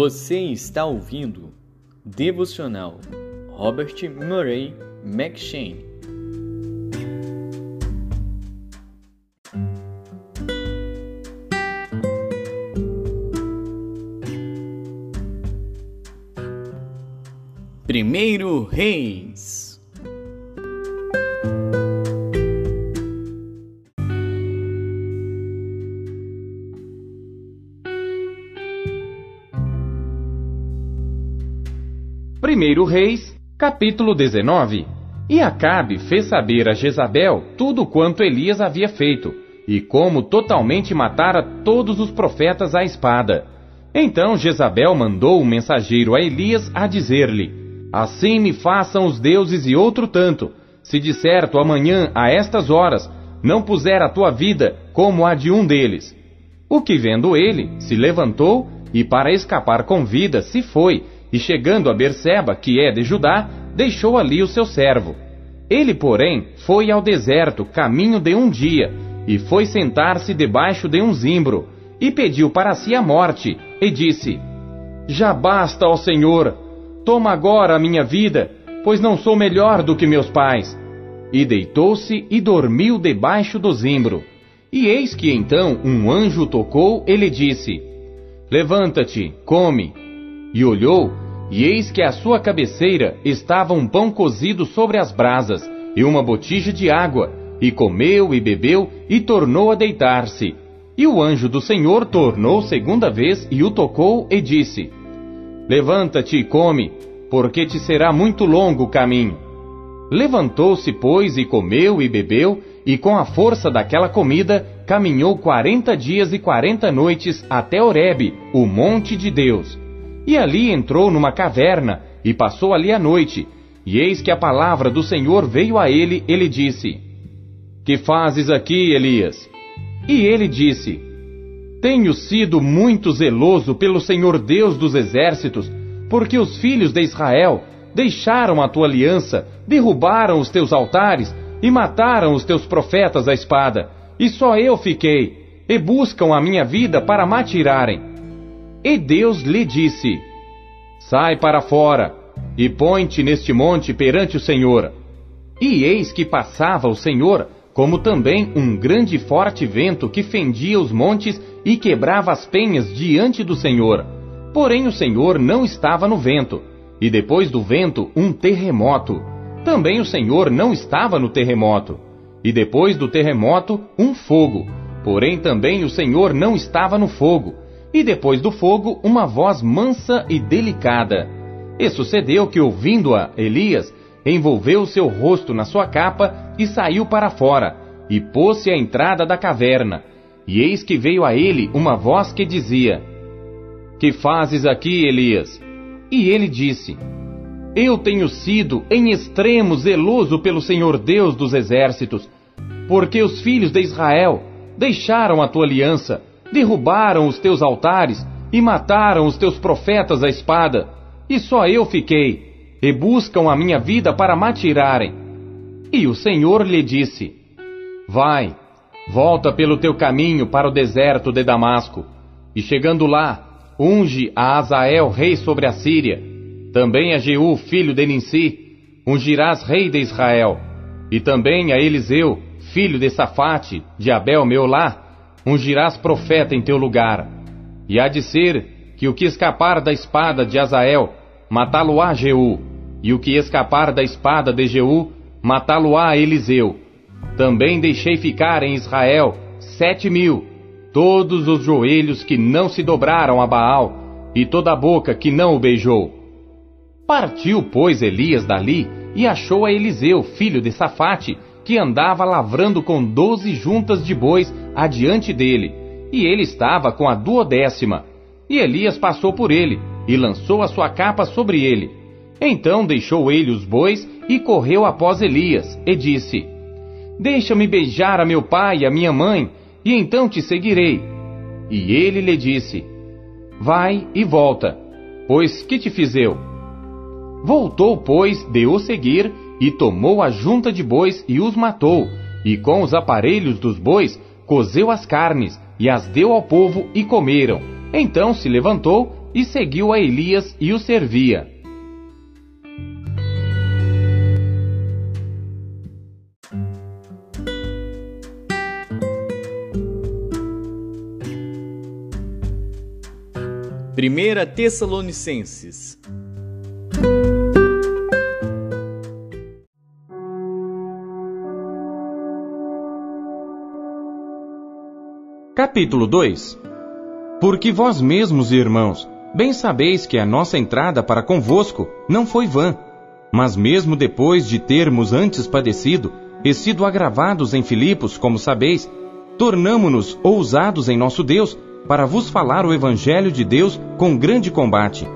Você está ouvindo Devocional Robert Murray McShane. Primeiro Rei 1 Reis, capítulo 19. E Acabe fez saber a Jezabel tudo quanto Elias havia feito, e como totalmente matara todos os profetas à espada. Então Jezabel mandou um mensageiro a Elias a dizer-lhe: Assim me façam os deuses e outro tanto, se de certo amanhã a estas horas não puser a tua vida como a de um deles. O que vendo ele, se levantou e para escapar com vida se foi e chegando a Berseba, que é de Judá, deixou ali o seu servo. Ele, porém, foi ao deserto, caminho de um dia, e foi sentar-se debaixo de um zimbro, e pediu para si a morte, e disse: Já basta, ó Senhor, toma agora a minha vida, pois não sou melhor do que meus pais. E deitou-se e dormiu debaixo do zimbro. E eis que então um anjo tocou e lhe disse: Levanta-te, come. E olhou, e eis que à sua cabeceira estava um pão cozido sobre as brasas, e uma botija de água, e comeu e bebeu, e tornou a deitar-se. E o anjo do Senhor tornou segunda vez e o tocou e disse: Levanta-te e come, porque te será muito longo o caminho. Levantou-se, pois, e comeu e bebeu, e com a força daquela comida caminhou quarenta dias e quarenta noites até Horebe, o monte de Deus. E ali entrou numa caverna, e passou ali a noite. E eis que a palavra do Senhor veio a ele, ele disse: Que fazes aqui, Elias? E ele disse: Tenho sido muito zeloso pelo Senhor Deus dos exércitos, porque os filhos de Israel deixaram a tua aliança, derrubaram os teus altares e mataram os teus profetas à espada, e só eu fiquei, e buscam a minha vida para me atirarem. E Deus lhe disse: Sai para fora, e põe-te neste monte perante o Senhor. E eis que passava o Senhor, como também um grande e forte vento que fendia os montes e quebrava as penhas diante do Senhor. Porém o Senhor não estava no vento, e depois do vento um terremoto. Também o Senhor não estava no terremoto. E depois do terremoto um fogo. Porém também o Senhor não estava no fogo e depois do fogo uma voz mansa e delicada. E sucedeu que, ouvindo-a, Elias envolveu seu rosto na sua capa e saiu para fora, e pôs-se à entrada da caverna. E eis que veio a ele uma voz que dizia: Que fazes aqui, Elias? E ele disse: Eu tenho sido em extremo zeloso pelo Senhor Deus dos exércitos, porque os filhos de Israel deixaram a tua aliança derrubaram os teus altares e mataram os teus profetas à espada, e só eu fiquei, e buscam a minha vida para me atirarem. E o Senhor lhe disse: Vai, volta pelo teu caminho para o deserto de Damasco, e chegando lá, unge a Azael rei sobre a Síria, também a Jeú filho de Ninsi, ungirás rei de Israel, e também a Eliseu filho de Safate, de Abel Meolá, ungirás profeta em teu lugar. E há de ser que o que escapar da espada de Azael, matá-lo-á Jeú, e o que escapar da espada de Jeú, matá-lo-á Eliseu. Também deixei ficar em Israel sete mil, todos os joelhos que não se dobraram a Baal, e toda a boca que não o beijou. Partiu, pois, Elias dali, e achou a Eliseu, filho de Safate, que andava lavrando com doze juntas de bois adiante dele, e ele estava com a duodécima. E Elias passou por ele, e lançou a sua capa sobre ele. Então deixou ele os bois e correu após Elias, e disse: Deixa-me beijar a meu pai e a minha mãe, e então te seguirei. E ele lhe disse: Vai e volta, pois que te fiz eu? Voltou, pois, de o seguir, e tomou a junta de bois e os matou, e com os aparelhos dos bois cozeu as carnes, e as deu ao povo e comeram. Então se levantou e seguiu a Elias e o servia. Primeira Tessalonicenses Capítulo 2 Porque vós mesmos, irmãos, bem sabeis que a nossa entrada para convosco não foi vã, mas mesmo depois de termos antes padecido e sido agravados em Filipos, como sabeis, tornamo-nos ousados em nosso Deus para vos falar o Evangelho de Deus com grande combate.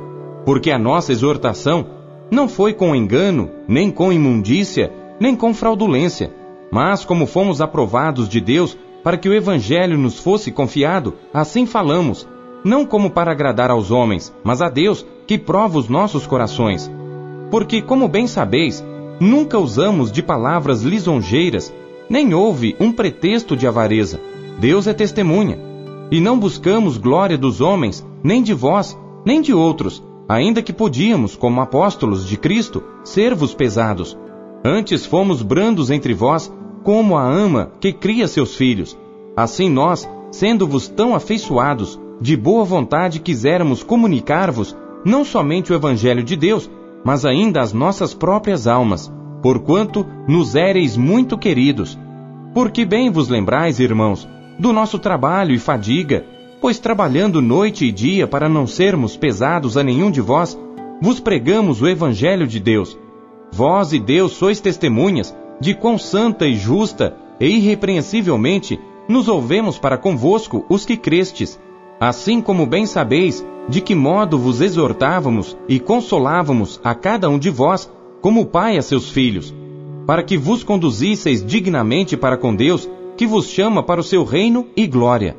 Porque a nossa exortação não foi com engano, nem com imundícia, nem com fraudulência, mas como fomos aprovados de Deus para que o Evangelho nos fosse confiado, assim falamos, não como para agradar aos homens, mas a Deus, que prova os nossos corações. Porque, como bem sabeis, nunca usamos de palavras lisonjeiras, nem houve um pretexto de avareza. Deus é testemunha. E não buscamos glória dos homens, nem de vós, nem de outros, ainda que podíamos, como apóstolos de Cristo, ser-vos pesados. Antes fomos brandos entre vós, como a ama que cria seus filhos. Assim nós, sendo-vos tão afeiçoados, de boa vontade quiséramos comunicar-vos não somente o Evangelho de Deus, mas ainda as nossas próprias almas, porquanto nos éreis muito queridos. Porque bem vos lembrais, irmãos, do nosso trabalho e fadiga, pois trabalhando noite e dia para não sermos pesados a nenhum de vós, vos pregamos o Evangelho de Deus. Vós e Deus sois testemunhas de quão santa e justa e irrepreensivelmente nos ouvemos para convosco os que crestes, assim como bem sabeis de que modo vos exortávamos e consolávamos a cada um de vós, como pai a seus filhos, para que vos conduzisseis dignamente para com Deus, que vos chama para o seu reino e glória.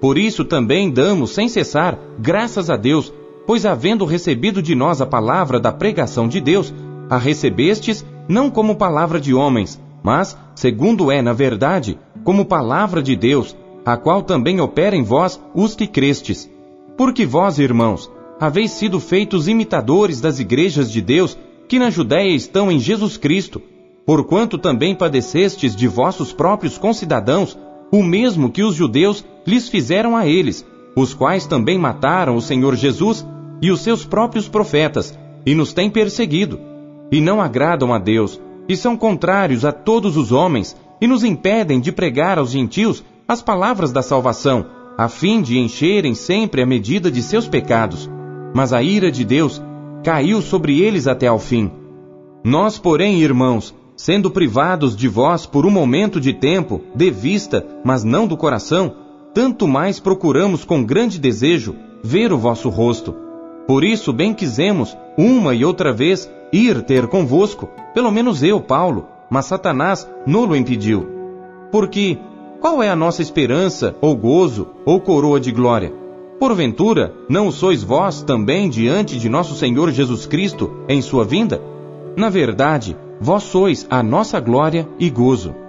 Por isso também damos sem cessar graças a Deus, pois havendo recebido de nós a palavra da pregação de Deus, a recebestes não como palavra de homens, mas, segundo é na verdade, como palavra de Deus, a qual também opera em vós os que crestes. Porque vós, irmãos, haveis sido feitos imitadores das igrejas de Deus que na Judéia estão em Jesus Cristo, porquanto também padecestes de vossos próprios concidadãos o mesmo que os judeus lhes fizeram a eles, os quais também mataram o Senhor Jesus e os seus próprios profetas, e nos têm perseguido e não agradam a Deus, e são contrários a todos os homens, e nos impedem de pregar aos gentios as palavras da salvação, a fim de encherem sempre a medida de seus pecados. Mas a ira de Deus caiu sobre eles até ao fim. Nós, porém, irmãos, sendo privados de vós por um momento de tempo, de vista, mas não do coração, tanto mais procuramos com grande desejo ver o vosso rosto. Por isso bem quisemos, uma e outra vez, ir ter convosco, pelo menos eu, Paulo, mas Satanás nulo impediu. Porque qual é a nossa esperança, ou gozo, ou coroa de glória? Porventura, não sois vós também diante de nosso Senhor Jesus Cristo em sua vinda? Na verdade, vós sois a nossa glória e gozo.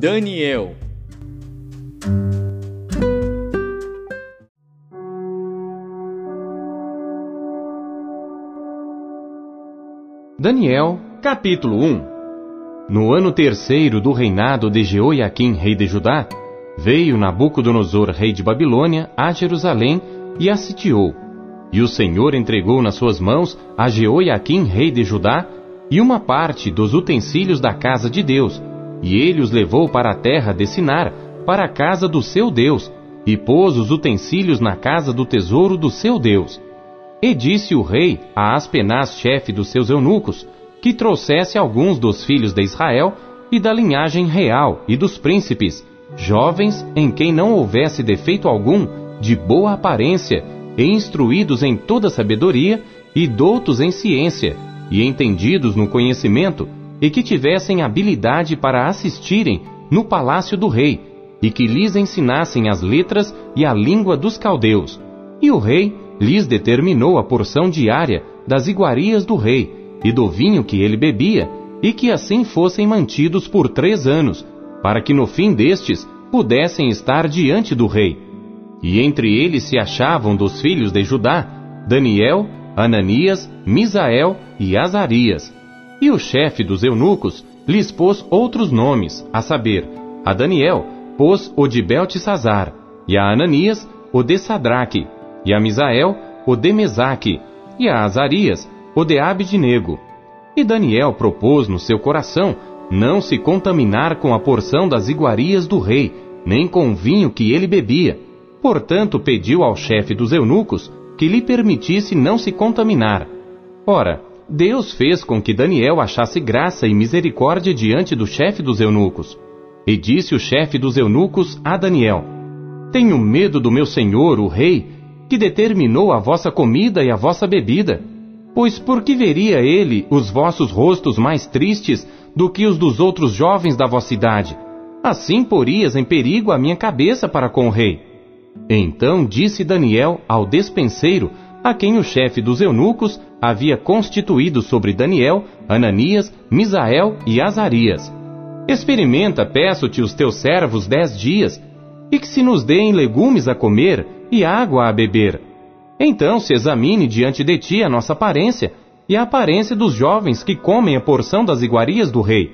Daniel. Daniel, capítulo 1 No ano terceiro do reinado de Jeoiaquim, rei de Judá, veio Nabucodonosor, rei de Babilônia, a Jerusalém e a sitiou. E o Senhor entregou nas suas mãos a Jeoiaquim, rei de Judá, e uma parte dos utensílios da casa de Deus, e ele os levou para a terra de Sinar, para a casa do seu Deus, e pôs os utensílios na casa do tesouro do seu Deus. E disse o rei a Aspenaz, chefe dos seus eunucos, que trouxesse alguns dos filhos de Israel e da linhagem real e dos príncipes, jovens em quem não houvesse defeito algum, de boa aparência, e instruídos em toda sabedoria, e doutos em ciência, e entendidos no conhecimento, e que tivessem habilidade para assistirem no palácio do rei, e que lhes ensinassem as letras e a língua dos caldeus. E o rei lhes determinou a porção diária das iguarias do rei, e do vinho que ele bebia, e que assim fossem mantidos por três anos, para que no fim destes pudessem estar diante do rei. E entre eles se achavam dos filhos de Judá Daniel, Ananias, Misael e Azarias. E o chefe dos eunucos lhes pôs outros nomes, a saber, a Daniel pôs o de Beltesazar, e a Ananias o de Sadraque, e a Misael o de Mesaque, e a Azarias o de Abidnego. E Daniel propôs no seu coração não se contaminar com a porção das iguarias do rei, nem com o vinho que ele bebia. Portanto, pediu ao chefe dos eunucos que lhe permitisse não se contaminar. Ora, Deus fez com que Daniel achasse graça e misericórdia diante do chefe dos eunucos. E disse o chefe dos eunucos a Daniel: Tenho medo do meu senhor, o rei, que determinou a vossa comida e a vossa bebida. Pois por que veria ele os vossos rostos mais tristes do que os dos outros jovens da vossa idade? Assim porias em perigo a minha cabeça para com o rei. Então disse Daniel ao despenseiro, a quem o chefe dos eunucos havia constituído sobre Daniel, Ananias, Misael e Azarias. Experimenta, peço-te, os teus servos dez dias, e que se nos deem legumes a comer e água a beber. Então se examine diante de ti a nossa aparência e a aparência dos jovens que comem a porção das iguarias do rei.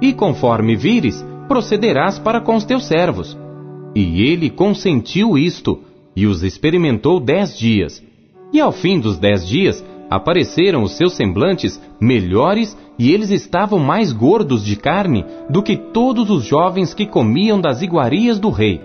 E conforme vires, procederás para com os teus servos. E ele consentiu isto, e os experimentou dez dias. E ao fim dos dez dias, apareceram os seus semblantes melhores e eles estavam mais gordos de carne do que todos os jovens que comiam das iguarias do rei.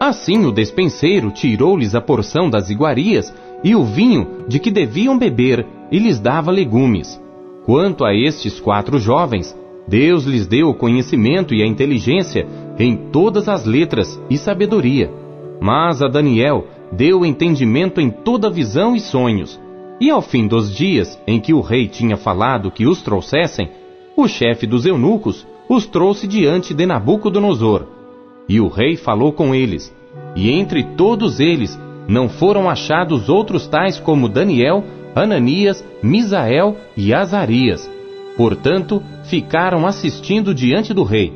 Assim o despenseiro tirou-lhes a porção das iguarias e o vinho de que deviam beber e lhes dava legumes. Quanto a estes quatro jovens, Deus lhes deu o conhecimento e a inteligência em todas as letras e sabedoria. Mas a Daniel deu entendimento em toda visão e sonhos. E ao fim dos dias em que o rei tinha falado que os trouxessem, o chefe dos eunucos os trouxe diante de Nabucodonosor. E o rei falou com eles, e entre todos eles não foram achados outros tais como Daniel, Ananias, Misael e Azarias. Portanto, ficaram assistindo diante do rei.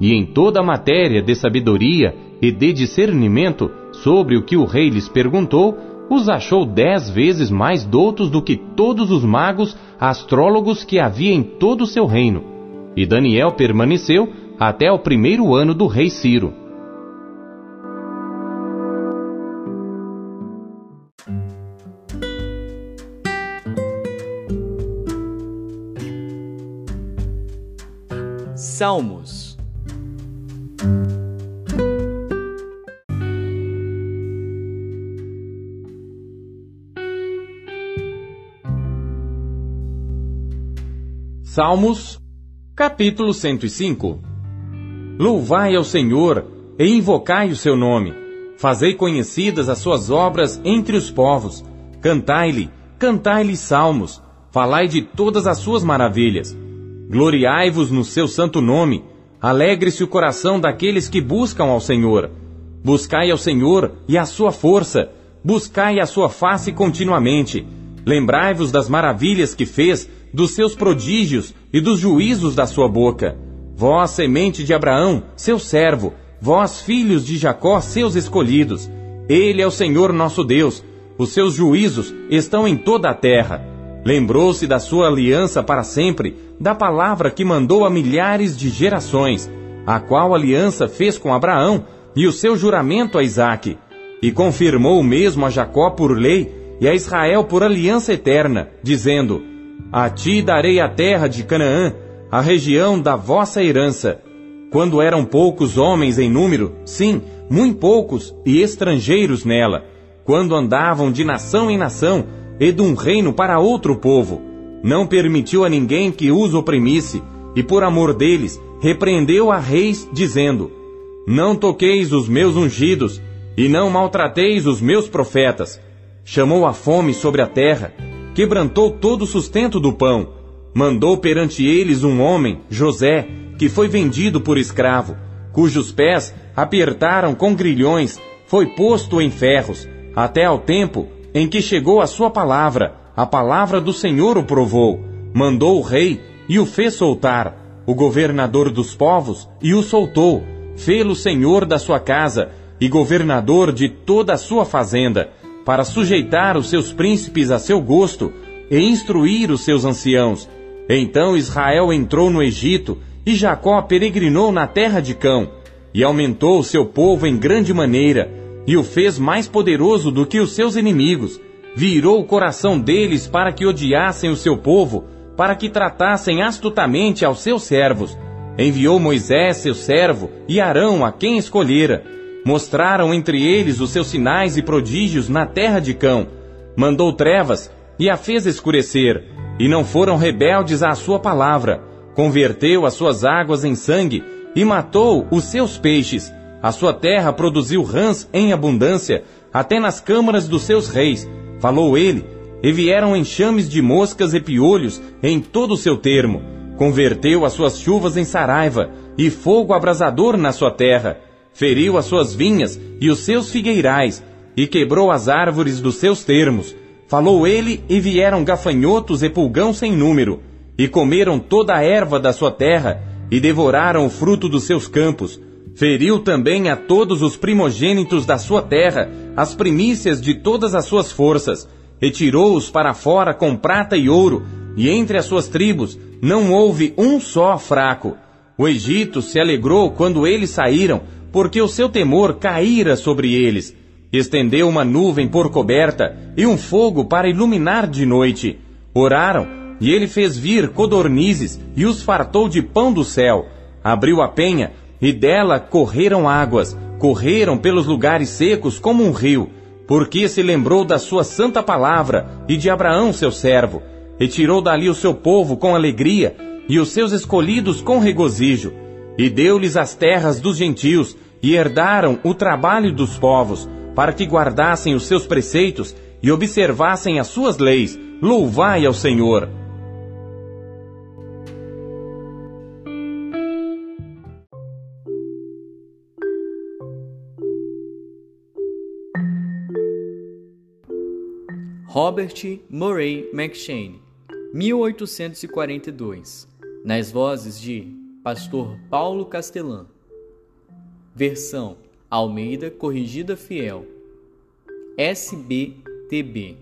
E em toda a matéria de sabedoria e de discernimento sobre o que o rei lhes perguntou, os achou dez vezes mais doutos do que todos os magos astrólogos que havia em todo o seu reino. E Daniel permaneceu até o primeiro ano do rei Ciro. Salmos Salmos, capítulo 105 Louvai ao Senhor e invocai o seu nome. Fazei conhecidas as suas obras entre os povos. Cantai-lhe, cantai-lhe salmos. Falai de todas as suas maravilhas. Gloriai-vos no seu santo nome. Alegre-se o coração daqueles que buscam ao Senhor. Buscai ao Senhor e a sua força. Buscai a sua face continuamente. Lembrai-vos das maravilhas que fez dos seus prodígios e dos juízos da sua boca. Vós, semente de Abraão, seu servo, vós, filhos de Jacó, seus escolhidos. Ele é o Senhor nosso Deus, os seus juízos estão em toda a terra. Lembrou-se da sua aliança para sempre, da palavra que mandou a milhares de gerações, a qual aliança fez com Abraão e o seu juramento a Isaque, e confirmou o mesmo a Jacó por lei e a Israel por aliança eterna, dizendo: a ti darei a terra de Canaã, a região da vossa herança. Quando eram poucos homens em número, sim, muito poucos e estrangeiros nela, quando andavam de nação em nação e de um reino para outro povo, não permitiu a ninguém que os oprimisse, e por amor deles repreendeu a reis, dizendo: Não toqueis os meus ungidos, e não maltrateis os meus profetas. Chamou a fome sobre a terra, quebrantou todo o sustento do pão. Mandou perante eles um homem, José, que foi vendido por escravo, cujos pés apertaram com grilhões, foi posto em ferros, até ao tempo em que chegou a sua palavra, a palavra do Senhor o provou. mandou o rei e o fez soltar, o governador dos povos, e o soltou, fê-lo senhor da sua casa e governador de toda a sua fazenda, para sujeitar os seus príncipes a seu gosto e instruir os seus anciãos. Então Israel entrou no Egito e Jacó peregrinou na terra de Cão e aumentou o seu povo em grande maneira e o fez mais poderoso do que os seus inimigos. Virou o coração deles para que odiassem o seu povo, para que tratassem astutamente aos seus servos. Enviou Moisés, seu servo, e Arão, a quem escolhera. Mostraram entre eles os seus sinais e prodígios na terra de Cão. Mandou trevas e a fez escurecer, e não foram rebeldes à sua palavra. Converteu as suas águas em sangue e matou os seus peixes. A sua terra produziu rãs em abundância, até nas câmaras dos seus reis. Falou ele, e vieram enxames de moscas e piolhos em todo o seu termo. Converteu as suas chuvas em saraiva, e fogo abrasador na sua terra. Feriu as suas vinhas e os seus figueirais, e quebrou as árvores dos seus termos Falou ele, e vieram gafanhotos e pulgão sem número, e comeram toda a erva da sua terra, e devoraram o fruto dos seus campos. Feriu também a todos os primogênitos da sua terra, as primícias de todas as suas forças, retirou-os para fora com prata e ouro, e entre as suas tribos não houve um só fraco. O Egito se alegrou quando eles saíram, porque o seu temor caíra sobre eles estendeu uma nuvem por coberta e um fogo para iluminar de noite. Oraram, e ele fez vir codornizes e os fartou de pão do céu. Abriu a penha, e dela correram águas, correram pelos lugares secos como um rio, porque se lembrou da sua santa palavra e de Abraão seu servo, e tirou dali o seu povo com alegria, e os seus escolhidos com regozijo, e deu-lhes as terras dos gentios, e herdaram o trabalho dos povos, para que guardassem os seus preceitos e observassem as suas leis. Louvai ao Senhor! Robert Murray McShane, 1842, nas vozes de Pastor Paulo Castelã. Versão Almeida Corrigida Fiel. SBTB